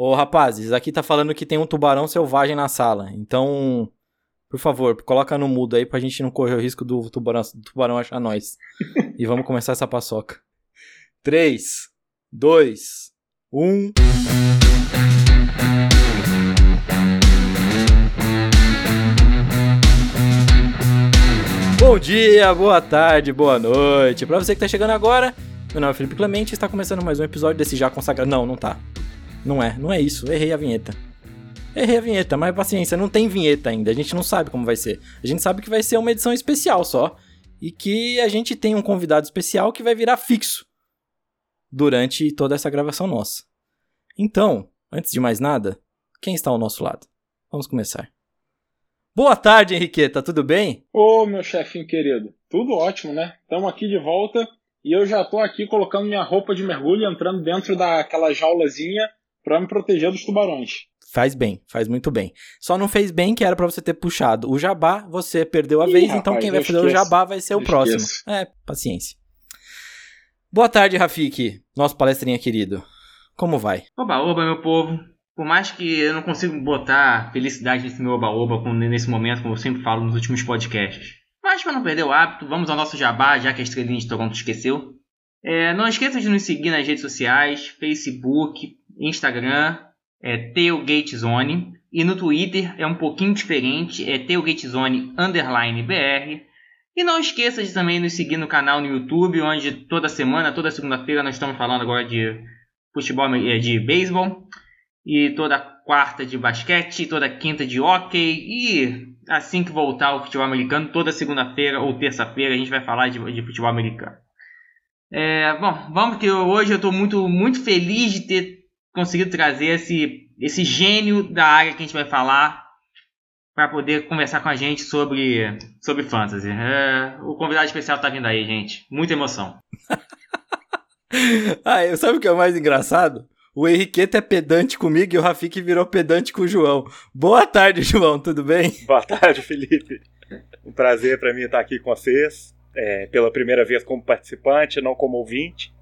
Ô, rapazes, aqui tá falando que tem um tubarão selvagem na sala. Então, por favor, coloca no mudo aí pra gente não correr o risco do tubarão, do tubarão achar nós. e vamos começar essa paçoca. 3, 2, 1. Bom dia, boa tarde, boa noite. Pra você que tá chegando agora, meu nome é Felipe Clemente e está começando mais um episódio desse já consagrado. Não, não tá. Não é, não é isso. Errei a vinheta. Errei a vinheta, mas paciência, não tem vinheta ainda. A gente não sabe como vai ser. A gente sabe que vai ser uma edição especial só. E que a gente tem um convidado especial que vai virar fixo durante toda essa gravação nossa. Então, antes de mais nada, quem está ao nosso lado? Vamos começar. Boa tarde, Henriqueta, tudo bem? Ô, meu chefinho querido, tudo ótimo, né? Estamos aqui de volta e eu já tô aqui colocando minha roupa de mergulho, entrando dentro daquela jaulazinha para me proteger dos tubarões. Faz bem, faz muito bem. Só não fez bem que era para você ter puxado o jabá, você perdeu a Ih, vez, então rapaz, então quem vai fazer o jabá vai ser o próximo. Esqueço. É, paciência. Boa tarde, Rafik, nosso palestrinha querido. Como vai? Oba, oba, meu povo. Por mais que eu não consiga botar felicidade nesse meu oba-oba nesse momento, como eu sempre falo nos últimos podcasts. Mas para não perder o hábito, vamos ao nosso jabá, já que a estrelinha de Toronto esqueceu. É, não esqueça de nos seguir nas redes sociais, Facebook, Instagram, é TailgateZone. E no Twitter é um pouquinho diferente, é TailgateZone underline BR. E não esqueça de também nos seguir no canal no YouTube, onde toda semana, toda segunda-feira, nós estamos falando agora de futebol, é, de beisebol. E toda quarta de basquete, toda quinta de hockey. E assim que voltar o futebol americano, toda segunda-feira ou terça-feira, a gente vai falar de, de futebol americano. É, bom, vamos que hoje eu estou muito, muito feliz de ter conseguido trazer esse, esse gênio da área que a gente vai falar para poder conversar com a gente sobre, sobre fantasy. É, o convidado especial está vindo aí, gente. Muita emoção. ah, sabe o que é o mais engraçado? O Henriqueta é pedante comigo e o Rafik virou pedante com o João. Boa tarde, João, tudo bem? Boa tarde, Felipe. Um prazer para mim estar aqui com vocês, é, pela primeira vez como participante, não como ouvinte.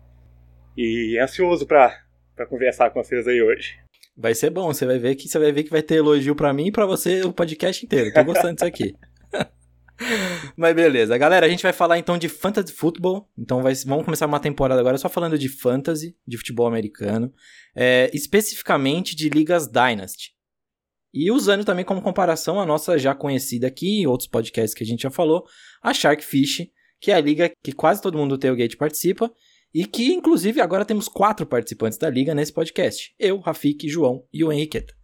E ansioso para para conversar com vocês aí hoje. Vai ser bom, você vai ver que você vai ver que vai ter elogio para mim e para você o podcast inteiro. Tô gostando disso aqui. Mas beleza, galera, a gente vai falar então de fantasy football. Então vai, vamos começar uma temporada agora só falando de fantasy, de futebol americano, é, especificamente de ligas Dynasty. E usando também como comparação a nossa já conhecida aqui, e outros podcasts que a gente já falou, a Sharkfish, que é a liga que quase todo mundo do Tailgate participa e que, inclusive, agora temos quatro participantes da liga nesse podcast. Eu, Rafik, João e o Henriqueta.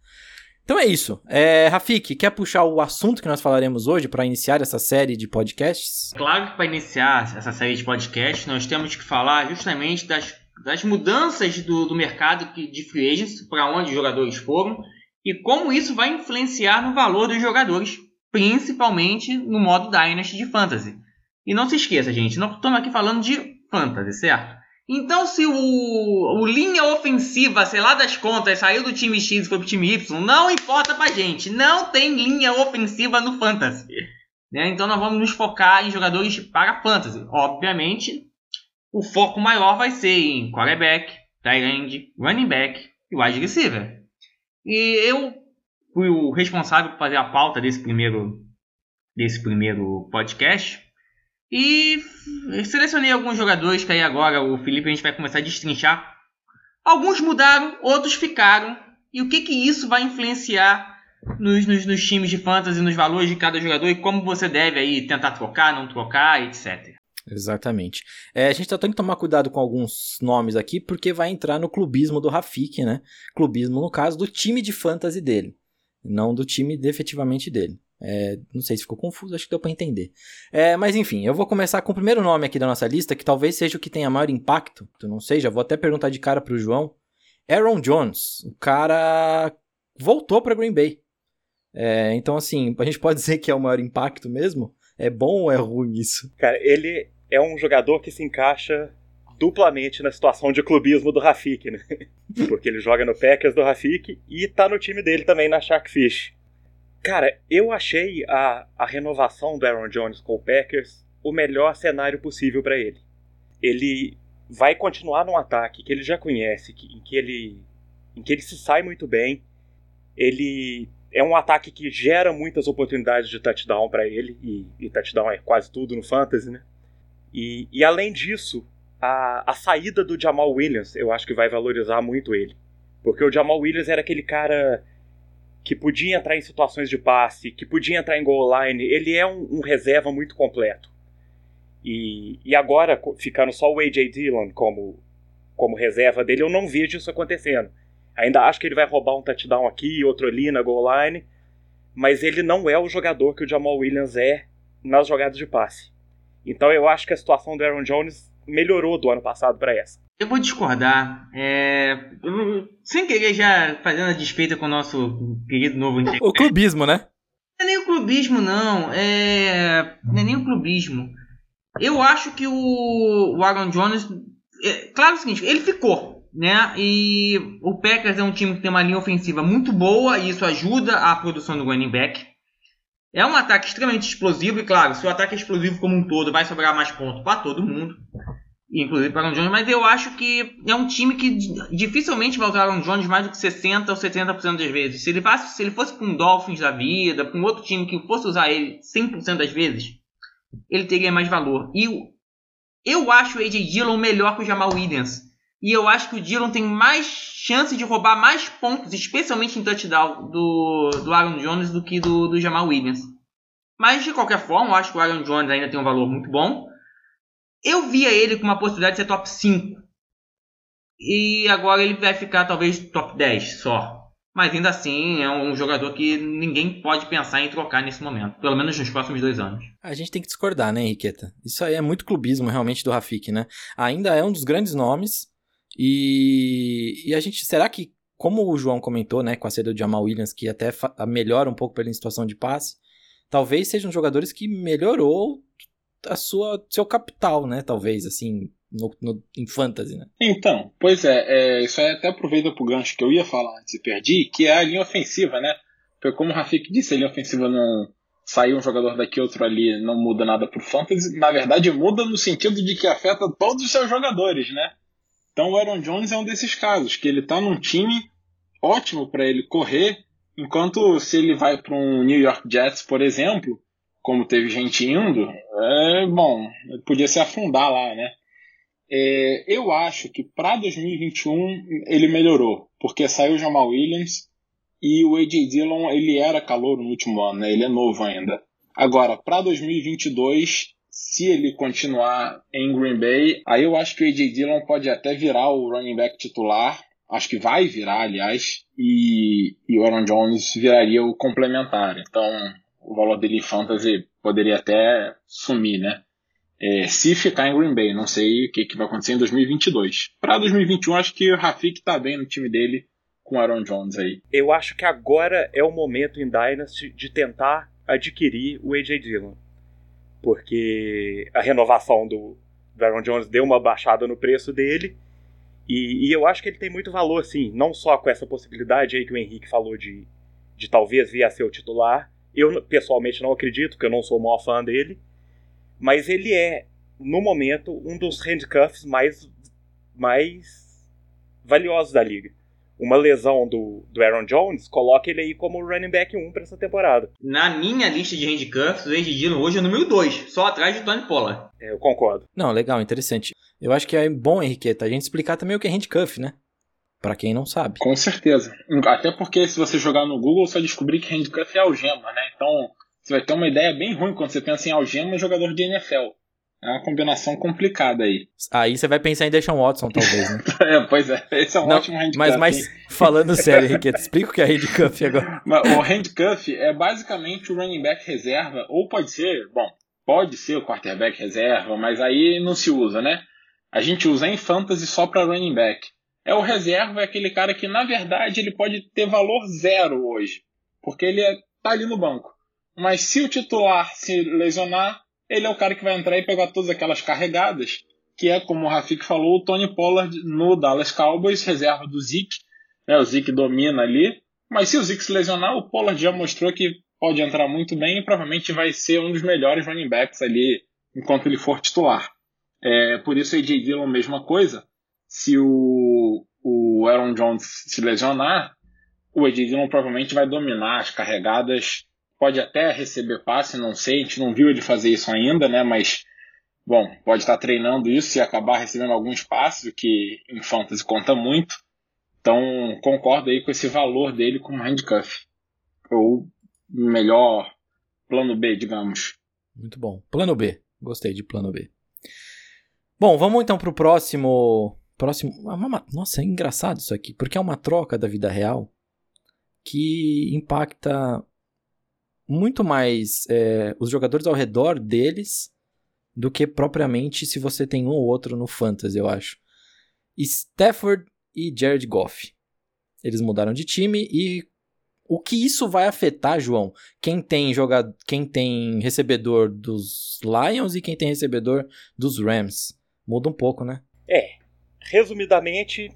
Então é isso. É, Rafik, quer puxar o assunto que nós falaremos hoje para iniciar essa série de podcasts? Claro que para iniciar essa série de podcasts, nós temos que falar justamente das, das mudanças do, do mercado de free agents, para onde os jogadores foram, e como isso vai influenciar no valor dos jogadores, principalmente no modo Dynasty de Fantasy. E não se esqueça, gente, nós estamos aqui falando de Fantasy, certo? Então, se o, o linha ofensiva, sei lá das contas, saiu do time X e foi pro time Y, não importa pra gente. Não tem linha ofensiva no Fantasy. Né? Então, nós vamos nos focar em jogadores para Fantasy. Obviamente, o foco maior vai ser em quarterback, tight end, running back e wide receiver. E eu fui o responsável por fazer a pauta desse primeiro, desse primeiro podcast. E selecionei alguns jogadores que aí agora o Felipe a gente vai começar a destrinchar. Alguns mudaram, outros ficaram. E o que, que isso vai influenciar nos, nos, nos times de fantasy, nos valores de cada jogador e como você deve aí tentar trocar, não trocar, etc. Exatamente. É, a gente tá tendo que tomar cuidado com alguns nomes aqui, porque vai entrar no clubismo do Rafik, né? Clubismo, no caso, do time de fantasy dele, não do time efetivamente dele. É, não sei se ficou confuso, acho que deu para entender. É, mas enfim, eu vou começar com o primeiro nome aqui da nossa lista, que talvez seja o que tenha maior impacto. Eu não sei, já vou até perguntar de cara pro João. Aaron Jones, o cara voltou para Green Bay. É, então, assim, a gente pode dizer que é o maior impacto mesmo? É bom ou é ruim isso? Cara, ele é um jogador que se encaixa duplamente na situação de clubismo do Rafik, né? Porque ele joga no Packers do Rafik e tá no time dele também na Sharkfish. Cara, eu achei a, a renovação do Aaron Jones com o Packers o melhor cenário possível para ele. Ele vai continuar num ataque que ele já conhece, que, em que ele em que ele se sai muito bem. Ele é um ataque que gera muitas oportunidades de touchdown para ele, e, e, touchdown é quase tudo no fantasy, né? E, e além disso, a, a saída do Jamal Williams eu acho que vai valorizar muito ele. Porque o Jamal Williams era aquele cara que podia entrar em situações de passe, que podia entrar em goal line. Ele é um, um reserva muito completo. E, e agora, ficando só o A.J. Dillon como, como reserva dele, eu não vejo isso acontecendo. Ainda acho que ele vai roubar um touchdown aqui, outro ali na goal line, mas ele não é o jogador que o Jamal Williams é nas jogadas de passe. Então eu acho que a situação do Aaron Jones melhorou do ano passado para essa. Eu vou discordar. É... Sem querer já fazendo a despeita com o nosso querido novo O clubismo, né? Não é nem o clubismo, não. É... Não é nem o clubismo. Eu acho que o, o Aaron Jones. É... Claro é o seguinte, ele ficou. Né? E o Packers é um time que tem uma linha ofensiva muito boa e isso ajuda a produção do running back. É um ataque extremamente explosivo e claro, se o ataque é explosivo como um todo, vai sobrar mais pontos para todo mundo inclusive para Aaron Jones, mas eu acho que é um time que dificilmente vai usar Aaron Jones mais do que 60 ou 70% das vezes. Se ele, fosse, se ele fosse para um Dolphins da vida, para um outro time que fosse usar ele 100% das vezes, ele teria mais valor. E eu acho o AJ Dillon melhor que o Jamal Williams. E eu acho que o Dillon tem mais chance de roubar mais pontos, especialmente em touchdown, do, do Aaron Jones do que do, do Jamal Williams. Mas de qualquer forma, eu acho que o Aaron Jones ainda tem um valor muito bom. Eu via ele com uma possibilidade de ser top 5. E agora ele vai ficar talvez top 10 só. Mas ainda assim é um jogador que ninguém pode pensar em trocar nesse momento. Pelo menos nos próximos dois anos. A gente tem que discordar, né, Henriqueta? Isso aí é muito clubismo realmente do Rafik, né? Ainda é um dos grandes nomes. E, e a gente. Será que, como o João comentou, né, com a saída do Jamal Williams, que até melhora um pouco pela situação de passe, talvez sejam jogadores que melhorou a sua seu capital, né? Talvez, assim, no, no, em fantasy, né? Então, pois é, é, isso aí até aproveita pro gancho que eu ia falar antes e perdi, que é a linha ofensiva, né? Porque como o Rafik disse, a linha ofensiva não sair um jogador daqui outro ali não muda nada pro fantasy. Na verdade, muda no sentido de que afeta todos os seus jogadores, né? Então o Aaron Jones é um desses casos, que ele tá num time ótimo para ele correr, enquanto se ele vai para um New York Jets, por exemplo, como teve gente indo, é, bom, podia se afundar lá, né? É, eu acho que para 2021 ele melhorou, porque saiu o Jamal Williams e o AJ Dillon ele era calor no último ano, né? ele é novo ainda. Agora, para 2022, se ele continuar em Green Bay, aí eu acho que o AJ Dillon pode até virar o running back titular, acho que vai virar, aliás, e, e o Aaron Jones viraria o complementar. Então, o valor dele em fantasy poderia até sumir, né? É, se ficar em Green Bay, não sei o que, que vai acontecer em 2022. Para 2021, acho que o Rafik tá bem no time dele com Aaron Jones aí. Eu acho que agora é o momento em Dynasty de tentar adquirir o AJ Dillon. Porque a renovação do, do Aaron Jones deu uma baixada no preço dele. E, e, eu acho que ele tem muito valor, sim. Não só com essa possibilidade aí que o Henrique falou de, de talvez vir a ser o titular, eu pessoalmente não acredito, porque eu não sou o maior fã dele. Mas ele é, no momento, um dos handcuffs mais, mais valiosos da liga. Uma lesão do, do Aaron Jones coloca ele aí como running back 1 para essa temporada. Na minha lista de handcuffs, o Ed Dillon hoje é o número 2, só atrás de Tony Pollard. É, eu concordo. Não, legal, interessante. Eu acho que é bom, Henriqueta, a gente explicar também o que é handcuff, né? Para quem não sabe. Com certeza. Até porque se você jogar no Google, você vai descobrir que handcuff é algema, né? Então, você vai ter uma ideia bem ruim quando você pensa em algema jogador de NFL. É uma combinação complicada aí. Aí você vai pensar em Deshaun Watson, talvez, né? é, pois é. Esse é um não, ótimo handcuff. Mas, mas falando sério, Henrique, explica o que é handcuff agora. O handcuff é basicamente o running back reserva, ou pode ser, bom, pode ser o quarterback reserva, mas aí não se usa, né? A gente usa em fantasy só para running back. É o reserva, é aquele cara que, na verdade, ele pode ter valor zero hoje, porque ele está é, ali no banco. Mas se o titular se lesionar, ele é o cara que vai entrar e pegar todas aquelas carregadas, que é, como o Rafik falou, o Tony Pollard no Dallas Cowboys, reserva do Zeke. Né, o Zeke domina ali, mas se o Zeke se lesionar, o Pollard já mostrou que pode entrar muito bem e provavelmente vai ser um dos melhores running backs ali enquanto ele for titular. É, por isso, AJ Dillon, mesma coisa se o, o Aaron Jones se lesionar, o Ed Dillon provavelmente vai dominar as carregadas, pode até receber passe, não sei, a gente não viu ele fazer isso ainda, né? Mas, bom, pode estar treinando isso e acabar recebendo alguns passes, o que em fantasy conta muito. Então, concordo aí com esse valor dele como handcuff. Ou melhor plano B, digamos. Muito bom. Plano B. Gostei de plano B. Bom, vamos então para o próximo. Próximo. Nossa, é engraçado isso aqui, porque é uma troca da vida real que impacta muito mais é, os jogadores ao redor deles do que propriamente se você tem um ou outro no Fantasy, eu acho. Stafford e Jared Goff. Eles mudaram de time e o que isso vai afetar, João? Quem tem jogador, quem tem recebedor dos Lions e quem tem recebedor dos Rams. Muda um pouco, né? Resumidamente,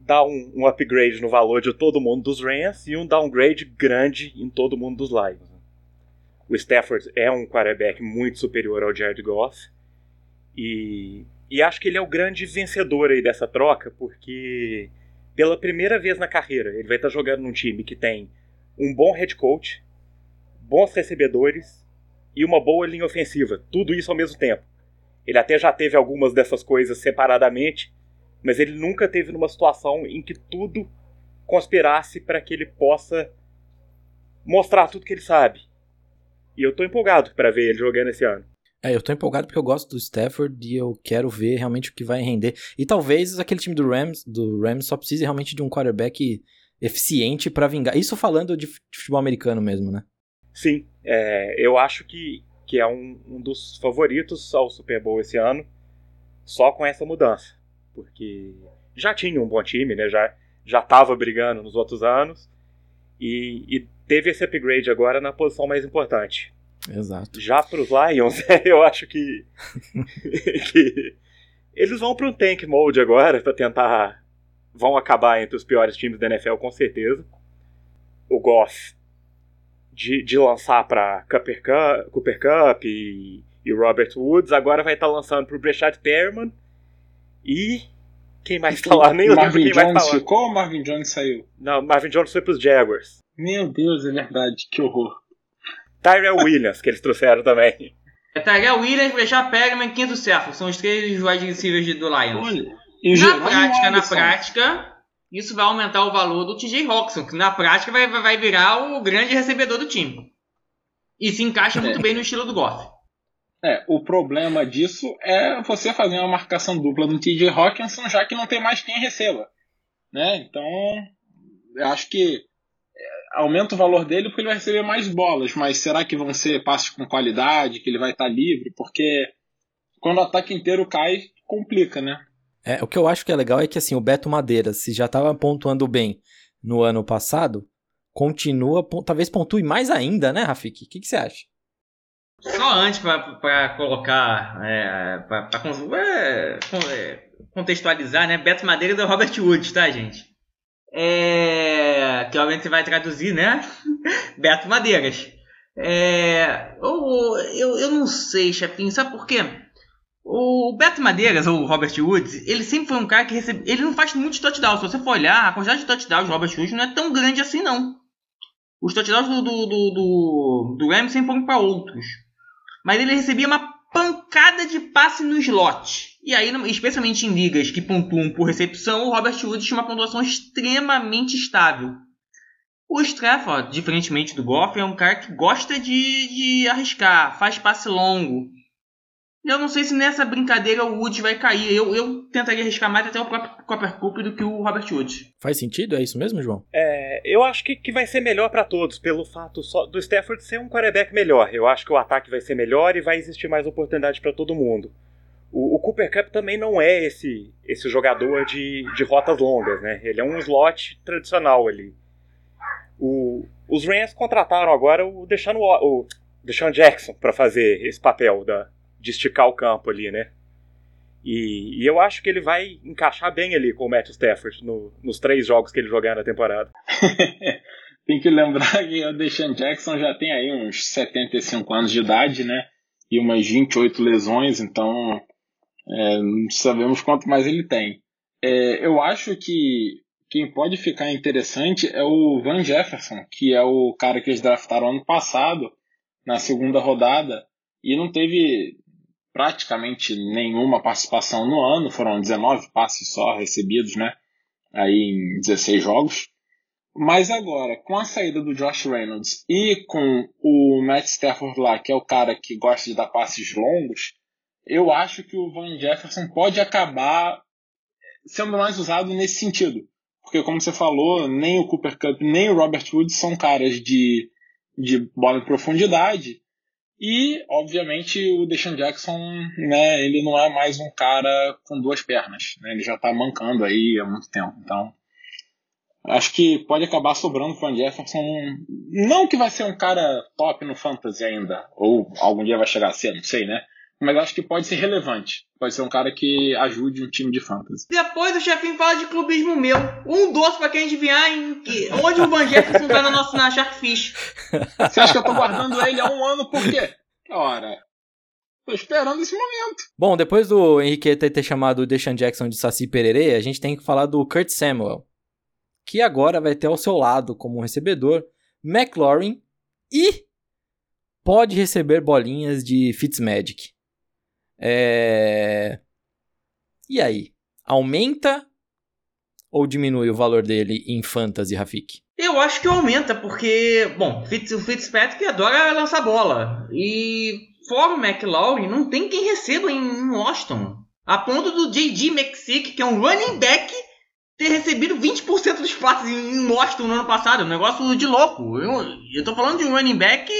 dá um, um, upgrade no valor de todo mundo dos Rams e um downgrade grande em todo mundo dos Lions. O Stafford é um quarterback muito superior ao Jared Goff e, e acho que ele é o grande vencedor aí dessa troca, porque pela primeira vez na carreira ele vai estar jogando num time que tem um bom head coach, bons recebedores e uma boa linha ofensiva, tudo isso ao mesmo tempo. Ele até já teve algumas dessas coisas separadamente, mas ele nunca teve numa situação em que tudo conspirasse para que ele possa mostrar tudo que ele sabe. E eu tô empolgado para ver ele jogando esse ano. É, eu tô empolgado porque eu gosto do Stafford e eu quero ver realmente o que vai render. E talvez aquele time do Rams, do Rams só precise realmente de um quarterback eficiente para vingar. Isso falando de futebol americano mesmo, né? Sim, é, eu acho que, que é um, um dos favoritos ao Super Bowl esse ano, só com essa mudança porque já tinha um bom time, né? Já já estava brigando nos outros anos e, e, teve esse upgrade agora na posição mais importante. Exato. Já para os Lions, eu acho que, que eles vão para um tank mode agora para tentar vão acabar entre os piores times da NFL com certeza. O Goff de, de lançar para Cooper Cup, Cooper Cup e, e Robert Woods agora vai estar tá lançando para o Breshad Perriman e quem mais tá lá? Nem Marvin quem Jones mais tá lá. ficou ou Marvin Jones saiu? Não, Marvin Jones foi pros Jaguars. Meu Deus, é verdade, que horror. Tyrell Williams, que eles trouxeram também. É Tyrell Williams, Brechar Perriman e Quinto Cerro. São os três wide receivers do Lions. Olha, na prática, na prática, isso vai aumentar o valor do TJ Roxon, que na prática vai, vai virar o grande recebedor do time. E se encaixa muito é. bem no estilo do Goff. É, o problema disso é você fazer uma marcação dupla no TJ Hawkinson, já que não tem mais quem receba. Né? Então, acho que é, aumenta o valor dele porque ele vai receber mais bolas, mas será que vão ser passes com qualidade, que ele vai estar livre? Porque quando o ataque inteiro cai, complica, né? É, o que eu acho que é legal é que assim, o Beto Madeira, se já estava pontuando bem no ano passado, continua, talvez pontue mais ainda, né, Rafik? O que, que você acha? Só antes, para colocar, é, para é, é, contextualizar, né? Beto Madeira do Robert Woods, tá, gente? É, que obviamente você vai traduzir, né? Beto Madeiras. É, eu, eu, eu não sei, chefinho, sabe por quê? O Beto Madeiras, ou Robert Woods, ele sempre foi um cara que recebe. Ele não faz muitos touchdowns. Se você for olhar, a quantidade de touchdowns do Robert Woods não é tão grande assim, não. Os touchdowns do, do, do, do, Rams sempre foram para outros mas ele recebia uma pancada de passe no slot. E aí, especialmente em ligas que pontuam por recepção, o Robert Woods tinha uma pontuação extremamente estável. O Strafford, diferentemente do Goff, é um cara que gosta de, de arriscar, faz passe longo, eu não sei se nessa brincadeira o Woods vai cair. Eu, eu tentaria arriscar mais até o próprio Copper Cup do que o Robert Woods. Faz sentido? É isso mesmo, João? É, eu acho que, que vai ser melhor para todos, pelo fato só do Stafford ser um quarterback melhor. Eu acho que o ataque vai ser melhor e vai existir mais oportunidade para todo mundo. O, o, Cooper Cup também não é esse, esse jogador de, de rotas longas, né? Ele é um slot tradicional ali. O, os Rams contrataram agora o Deshaun, o Deshaun Jackson para fazer esse papel da, de esticar o campo ali, né? E, e, eu acho que ele vai encaixar bem ali com o Matt Stafford no, nos três jogos que ele jogar na temporada. tem que lembrar que o Deshaun Jackson já tem aí uns 75 anos de idade, né? E umas 28 lesões, então é, não sabemos quanto mais ele tem. É, eu acho que quem pode ficar interessante é o Van Jefferson, que é o cara que eles draftaram ano passado, na segunda rodada, e não teve praticamente nenhuma participação no ano, foram 19 passes só recebidos, né? Aí em 16 jogos. Mas agora, com a saída do Josh Reynolds e com o Matt Stafford lá, que é o cara que gosta de dar passes longos, eu acho que o Van Jefferson pode acabar sendo mais usado nesse sentido. Porque, como você falou, nem o Cooper Cup nem o Robert Woods são caras de, de bola em profundidade. E, obviamente, o Deshaun Jackson, né, ele não é mais um cara com duas pernas. Né, ele já está mancando aí há muito tempo. Então, acho que pode acabar sobrando o Van Jefferson. Não que vai ser um cara top no Fantasy ainda, ou algum dia vai chegar a ser, não sei, né? Mas acho que pode ser relevante. Pode ser um cara que ajude um time de fantasy. Depois o chefinho fala de clubismo meu. Um doce pra quem adivinhar em que, onde o Van Jefferson tá na nossa na Sharkfish. Você acha que eu tô guardando ele há um ano por quê? Ora, tô esperando esse momento. Bom, depois do Henriqueta ter chamado o Deshaun Jackson de Saci Pererê, a gente tem que falar do Kurt Samuel que agora vai ter ao seu lado como recebedor McLaurin e pode receber bolinhas de Fitzmagic. É... E aí? Aumenta ou diminui o valor dele em Fantasy, Rafik? Eu acho que aumenta, porque, bom, o Fitzpatrick adora lançar bola. E fora o McLaurin, não tem quem receba em Washington. A ponto do J.D. McSick, que é um running back, ter recebido 20% dos passes em Washington no ano passado. Um negócio de louco. Eu, eu tô falando de um running back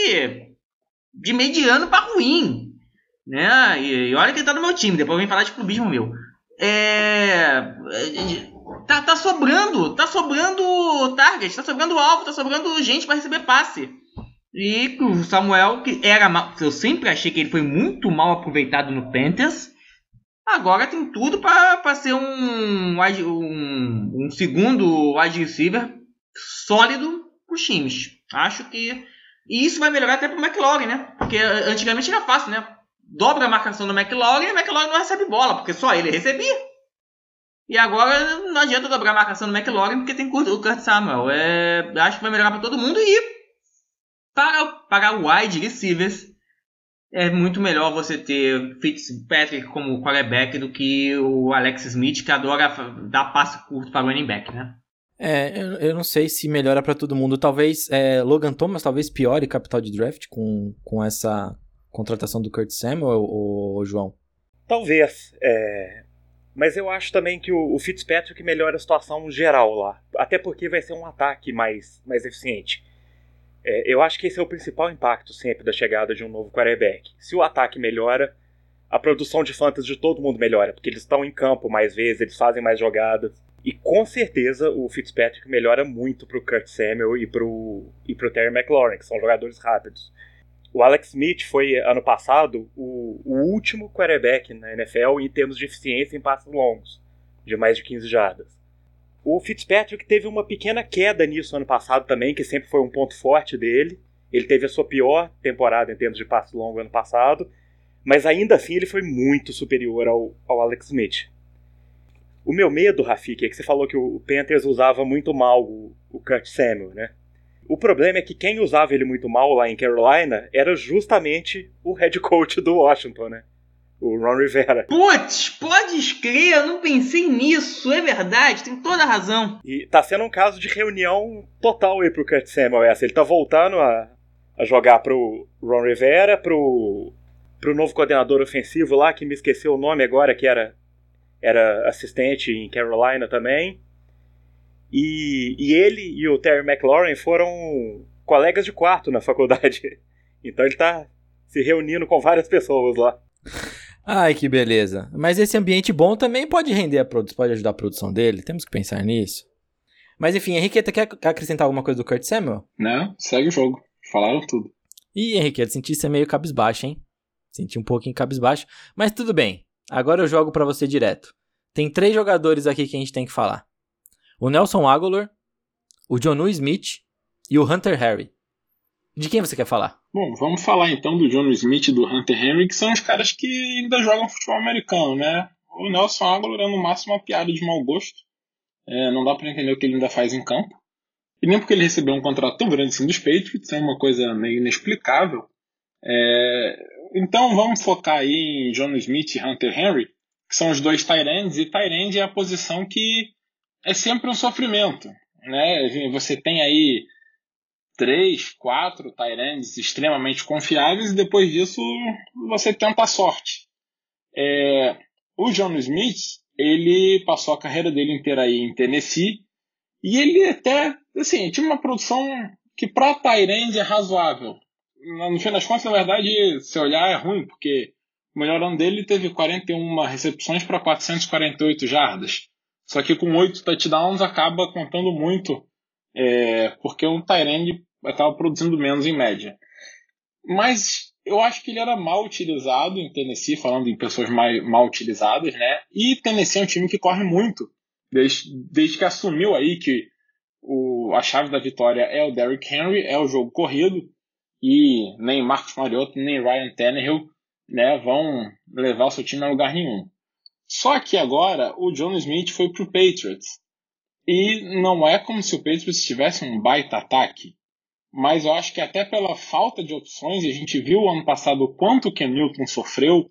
de mediano para ruim. Né? E, e, olha que ele tá no meu time, depois vem falar de clubismo meu. É. Tá, tá sobrando, tá sobrando target, tá sobrando alvo, tá sobrando gente para receber passe. E o Samuel, que era mal, eu sempre achei que ele foi muito mal aproveitado no Panthers. Agora tem tudo para ser um, um, um segundo wide receiver sólido para os times. Acho que. E isso vai melhorar até para o McLaurin, né? Porque antigamente era fácil, né? Dobra a marcação do McLaurin e o McLaurin não recebe bola, porque só ele recebia. E agora não adianta dobrar a marcação do McLaurin porque tem o Kurt Samuel. É, acho que vai melhorar para todo mundo e para, para wide receivers é muito melhor você ter Fitzpatrick como quarterback do que o Alex Smith, que adora dar passe curto para running back, né? É, eu, eu não sei se melhora para todo mundo. Talvez é, Logan Thomas talvez piore capital de draft com, com essa contratação do Kurt Samuel, ou, João? Talvez. É... Mas eu acho também que o, o Fitzpatrick melhora a situação geral lá. Até porque vai ser um ataque mais, mais eficiente. É, eu acho que esse é o principal impacto sempre da chegada de um novo quarterback. Se o ataque melhora, a produção de fantasy de todo mundo melhora, porque eles estão em campo mais vezes, eles fazem mais jogadas. E com certeza o Fitzpatrick melhora muito pro Kurt Samuel e pro, e pro Terry McLaurin, que são jogadores rápidos. O Alex Smith foi, ano passado, o, o último quarterback na NFL em termos de eficiência em passos longos, de mais de 15 jardas. O Fitzpatrick teve uma pequena queda nisso ano passado também, que sempre foi um ponto forte dele. Ele teve a sua pior temporada em termos de passe longo ano passado, mas ainda assim ele foi muito superior ao, ao Alex Smith. O meu medo, Rafik, é que você falou que o Panthers usava muito mal o, o Kurt Samuel, né? O problema é que quem usava ele muito mal lá em Carolina era justamente o head coach do Washington, né? o Ron Rivera. Putz, pode crer, eu não pensei nisso, é verdade, tem toda a razão. E tá sendo um caso de reunião total aí pro Kurt Samuel essa. Ele tá voltando a, a jogar pro Ron Rivera, pro, pro novo coordenador ofensivo lá, que me esqueceu o nome agora, que era, era assistente em Carolina também. E, e ele e o Terry McLaurin foram colegas de quarto na faculdade. Então ele tá se reunindo com várias pessoas lá. Ai, que beleza. Mas esse ambiente bom também pode render a produção, pode ajudar a produção dele. Temos que pensar nisso. Mas enfim, Henriqueta, quer acrescentar alguma coisa do Kurt Samuel? Não, segue o jogo. Falaram tudo. Ih, Henriqueta, senti ser meio cabisbaixo, hein? Senti um pouquinho cabisbaixo. Mas tudo bem. Agora eu jogo para você direto. Tem três jogadores aqui que a gente tem que falar. O Nelson Aguilar, o Jonu Smith e o Hunter Harry. De quem você quer falar? Bom, vamos falar então do John Smith e do Hunter Henry, que são os caras que ainda jogam futebol americano, né? o Nelson Aguilar é no máximo uma piada de mau gosto. É, não dá para entender o que ele ainda faz em campo. E nem porque ele recebeu um contrato tão grande assim dos Patriots, é uma coisa meio inexplicável. É, então vamos focar aí em John Smith e Hunter Henry, que são os dois Tyrands, e Tyrand é a posição que é sempre um sofrimento. Né? Você tem aí três, quatro Tyrands extremamente confiáveis e depois disso você tenta a sorte. É, o John Smith, ele passou a carreira dele inteira aí em Tennessee e ele até, assim, tinha uma produção que para Tyrande é razoável. No fim das contas, na verdade, se olhar é ruim, porque o melhor ano dele teve 41 recepções para 448 jardas. Só que com 8 touchdowns acaba contando muito, é, porque um Tyrande acaba produzindo menos em média. Mas eu acho que ele era mal utilizado em Tennessee, falando em pessoas mal, mal utilizadas, né? E Tennessee é um time que corre muito, desde, desde que assumiu aí que o, a chave da vitória é o Derrick Henry, é o jogo corrido, e nem Marcos Mariota, nem Ryan Tannehill né, vão levar o seu time a lugar nenhum. Só que agora o John Smith foi pro Patriots. E não é como se o Patriots tivesse um baita ataque mas eu acho que até pela falta de opções, e a gente viu ano passado o quanto o Ken Newton sofreu,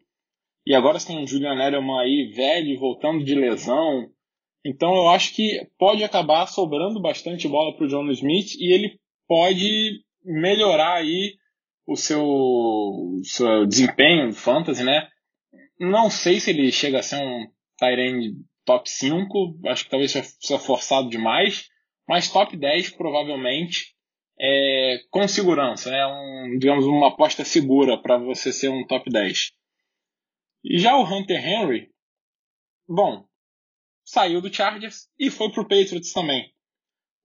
e agora tem o Julian Edelman aí velho, voltando de lesão. Então eu acho que pode acabar sobrando bastante bola para o John Smith e ele pode melhorar aí o seu, seu desempenho no fantasy, né? Não sei se ele chega a ser um Tyrene top 5, acho que talvez seja forçado demais, mas top 10 provavelmente é, com segurança, né? Um, digamos uma aposta segura para você ser um top 10. E já o Hunter Henry, bom, saiu do Chargers e foi pro Patriots também.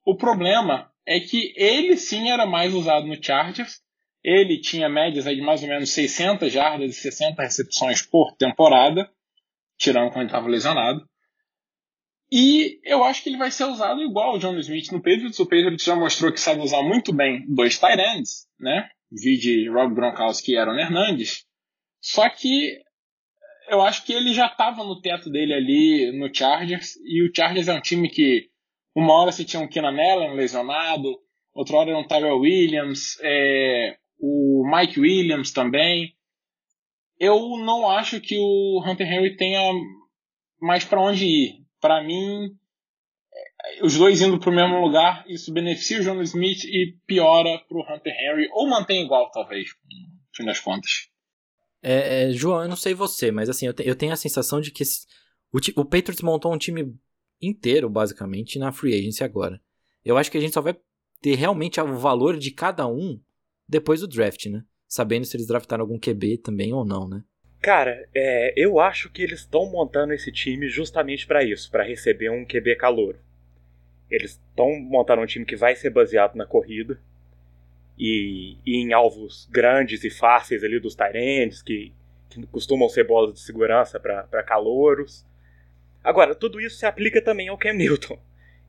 O problema é que ele sim era mais usado no Chargers. Ele tinha médias de mais ou menos 600 jardas e 60 recepções por temporada, tirando quando ele estava lesionado. E eu acho que ele vai ser usado igual o John Smith no Patriots. O Patriots já mostrou que sabe usar muito bem dois tight ends, né? de Rob Gronkowski e Aaron Hernandes. Só que eu acho que ele já estava no teto dele ali no Chargers. E o Chargers é um time que uma hora você tinha um Keenan Allen lesionado, outra hora era um Tyrell Williams, é, o Mike Williams também. Eu não acho que o Hunter Henry tenha mais para onde ir para mim, é, os dois indo para o mesmo lugar, isso beneficia o John Smith e piora para o Hunter Henry, ou mantém igual, talvez, no fim das contas. É, é, João, eu não sei você, mas assim, eu, te, eu tenho a sensação de que esse, o, o Patriots montou um time inteiro, basicamente, na free agency agora. Eu acho que a gente só vai ter realmente o valor de cada um depois do draft, né? Sabendo se eles draftaram algum QB também ou não, né? Cara, é, eu acho que eles estão montando esse time justamente para isso, para receber um QB calouro. Eles estão montando um time que vai ser baseado na corrida e, e em alvos grandes e fáceis ali dos Tyrands, que, que costumam ser bolas de segurança para calouros. Agora, tudo isso se aplica também ao Cam Newton.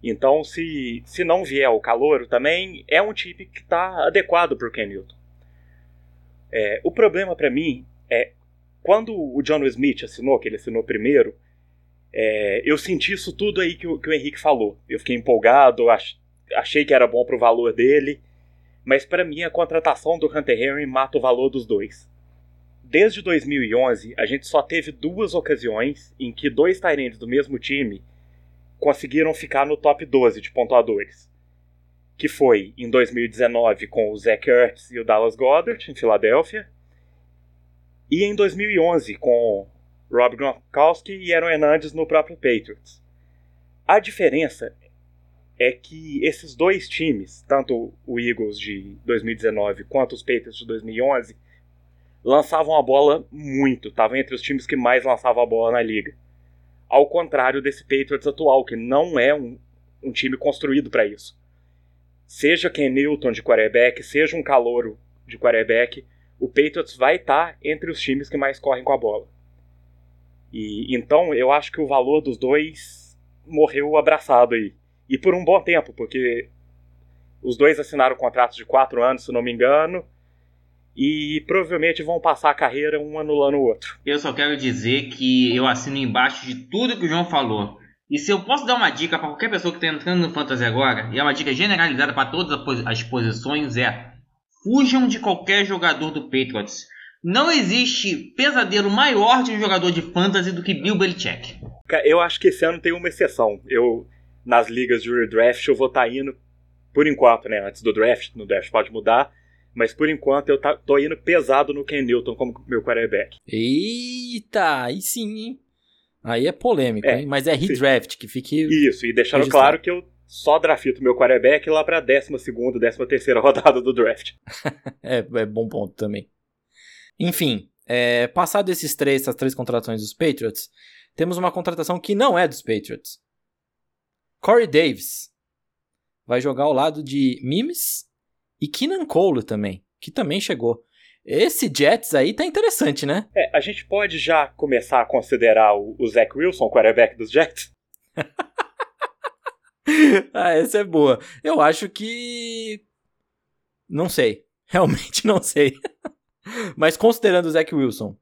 Então, se, se não vier o calouro também, é um time que está adequado para o Cam Newton. É, o problema para mim é quando o John Smith assinou, que ele assinou primeiro, é, eu senti isso tudo aí que o, que o Henrique falou. Eu fiquei empolgado, ach, achei que era bom pro valor dele, mas para mim a contratação do Hunter Henry mata o valor dos dois. Desde 2011, a gente só teve duas ocasiões em que dois Tyrants do mesmo time conseguiram ficar no top 12 de pontuadores. Que foi em 2019 com o Zach Ertz e o Dallas Goddard, em Filadélfia, e em 2011 com Rob Gronkowski e Aaron Hernandez no próprio Patriots. A diferença é que esses dois times, tanto o Eagles de 2019 quanto os Patriots de 2011, lançavam a bola muito, estavam entre os times que mais lançavam a bola na liga. Ao contrário desse Patriots atual, que não é um, um time construído para isso. Seja Ken Newton de quarterback, seja um calouro de quarterback, o Patriots vai estar tá entre os times que mais correm com a bola. E então eu acho que o valor dos dois morreu abraçado aí. E por um bom tempo, porque os dois assinaram contratos de quatro anos, se não me engano. E provavelmente vão passar a carreira um anulando o outro. Eu só quero dizer que eu assino embaixo de tudo que o João falou. E se eu posso dar uma dica para qualquer pessoa que está entrando no Fantasy agora, e é uma dica generalizada para todas as posições, é fujam de qualquer jogador do Patriots. Não existe pesadelo maior de um jogador de fantasy do que Bill Belichick. Eu acho que esse ano tem uma exceção. Eu, nas ligas de redraft, eu vou estar tá indo, por enquanto, né? Antes do draft, no draft pode mudar. Mas por enquanto eu tá, tô indo pesado no Ken Newton como meu quarterback. Eita, aí sim, hein? Aí é polêmico, é, hein? Mas é redraft, que fique. Isso, e deixando registrado. claro que eu só drafto meu quarterback lá pra 12, 13 terceira rodada do draft. é, é bom ponto também. Enfim, é, passado esses três, essas três contratações dos Patriots, temos uma contratação que não é dos Patriots. Corey Davis vai jogar ao lado de Mimes e Keenan Cole também, que também chegou. Esse Jets aí tá interessante, né? É, a gente pode já começar a considerar o, o Zach Wilson, o quarterback dos Jets? ah, essa é boa. Eu acho que. Não sei. Realmente não sei. Mas considerando o Zach Wilson,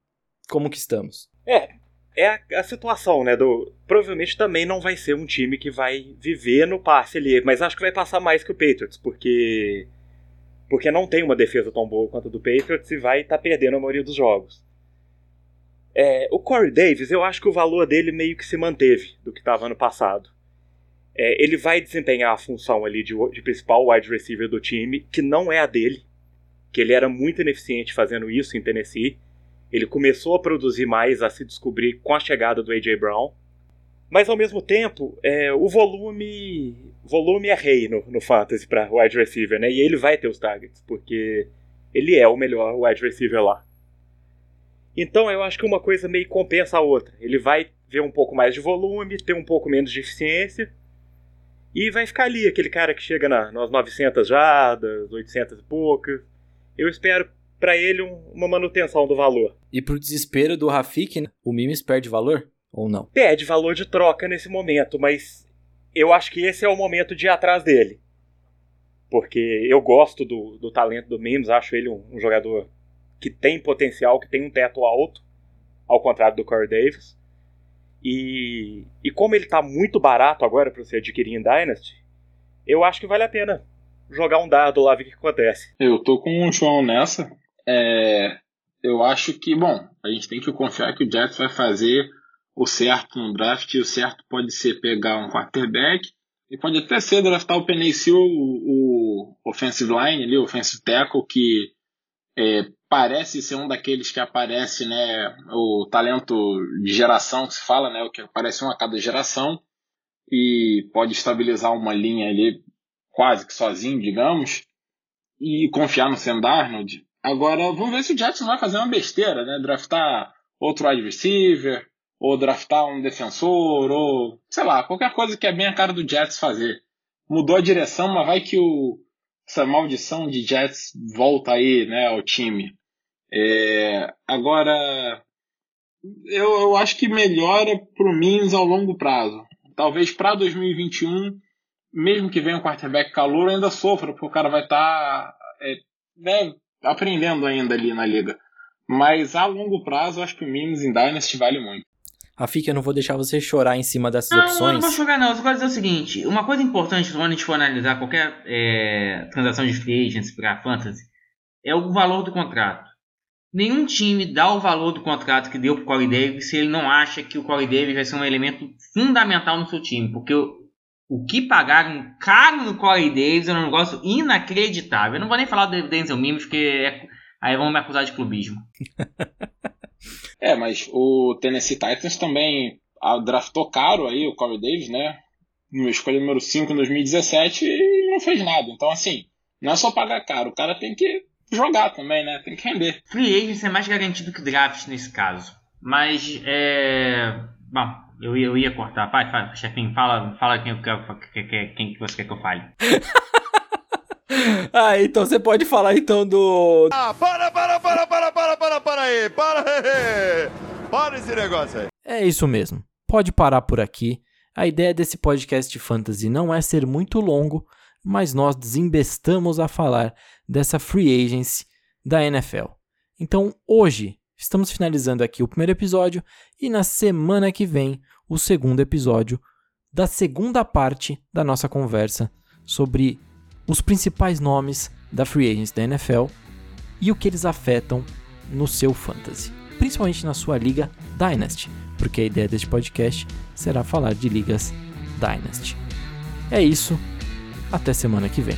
como que estamos? É, é a, a, situação, né? Do, provavelmente também não vai ser um time que vai viver no passe ali, mas acho que vai passar mais que o Patriots, porque porque não tem uma defesa tão boa quanto a do Patriots e vai estar tá perdendo a maioria dos jogos. É, o Corey Davis, eu acho que o valor dele meio que se manteve do que estava ano passado. É, ele vai desempenhar a função ali de, de, principal wide receiver do time, que não é a dele, que ele era muito ineficiente fazendo isso em Tennessee. Ele começou a produzir mais, a se descobrir com a chegada do A.J. Brown. Mas ao mesmo tempo, é, o volume volume é rei no, no fantasy para wide receiver, né? E ele vai ter os targets, porque ele é o melhor wide receiver lá. Então eu acho que uma coisa meio compensa a outra. Ele vai ver um pouco mais de volume, ter um pouco menos de eficiência e vai ficar ali aquele cara que chega na, nas 900 jardas, 800 e poucas. Eu espero para ele um, uma manutenção do valor. E pro desespero do Rafik, né? o Mimes perde valor? Ou não? Perde valor de troca nesse momento, mas eu acho que esse é o momento de ir atrás dele. Porque eu gosto do, do talento do Mimes, acho ele um, um, jogador que tem potencial, que tem um teto alto, ao contrário do Corey Davis. E, e como ele está muito barato agora para você adquirir em Dynasty, eu acho que vale a pena jogar um dado lá ver o que acontece. Eu tô com o João nessa. É, eu acho que, bom, a gente tem que confiar que o Jets vai fazer o certo no draft, o certo pode ser pegar um quarterback, e pode até ser draftar o Penny o, o offensive line ali, o offensive tackle, que é, parece ser um daqueles que aparece, né, o talento de geração que se fala, né, o que aparece um a cada geração, e pode estabilizar uma linha ali quase que sozinho, digamos, e confiar no Sam Darnold. Agora, vamos ver se o Jets vai fazer uma besteira, né? Draftar outro wide receiver, ou draftar um defensor, ou sei lá, qualquer coisa que é bem a cara do Jets fazer. Mudou a direção, mas vai que o, essa maldição de Jets volta aí, né, ao time. É, agora, eu, eu acho que melhora pro Mims ao longo prazo. Talvez para 2021 mesmo que venha um quarterback calor, ainda sofra, porque o cara vai estar tá, é, né, aprendendo ainda ali na liga. Mas a longo prazo, acho que o Mims em Dynasty vale muito. Rafik, eu não vou deixar você chorar em cima dessas não, opções. Não, não vou chorar não. Eu vou dizer o seguinte. Uma coisa importante quando a gente for analisar qualquer é, transação de free agents para fantasy é o valor do contrato. Nenhum time dá o valor do contrato que deu para o Corey Davis se ele não acha que o Corey Davis vai ser um elemento fundamental no seu time. Porque o que pagaram caro no Corey Davis é um negócio inacreditável. Eu não vou nem falar do Denzel Mims, porque é... aí vão me acusar de clubismo. é, mas o Tennessee Titans também draftou caro aí o Corey Davis, né? No escolha número 5 em 2017 e não fez nada. Então, assim, não é só pagar caro, o cara tem que jogar também, né? Tem que render. Free agent é mais garantido que draft nesse caso. Mas, é. Bom, eu, eu ia cortar. Vai, vai chefinho, fala, fala quem, quem, quem que você quer que eu fale. ah, então você pode falar então do. Ah, para, para, para, para Para! Para esse negócio aí! É isso mesmo. Pode parar por aqui. A ideia desse podcast fantasy não é ser muito longo, mas nós desembestamos a falar dessa free agency da NFL. Então, hoje, estamos finalizando aqui o primeiro episódio e na semana que vem, o segundo episódio da segunda parte da nossa conversa sobre os principais nomes da free agents da NFL e o que eles afetam no seu fantasy, principalmente na sua liga Dynasty, porque a ideia deste podcast será falar de ligas Dynasty. É isso, até semana que vem.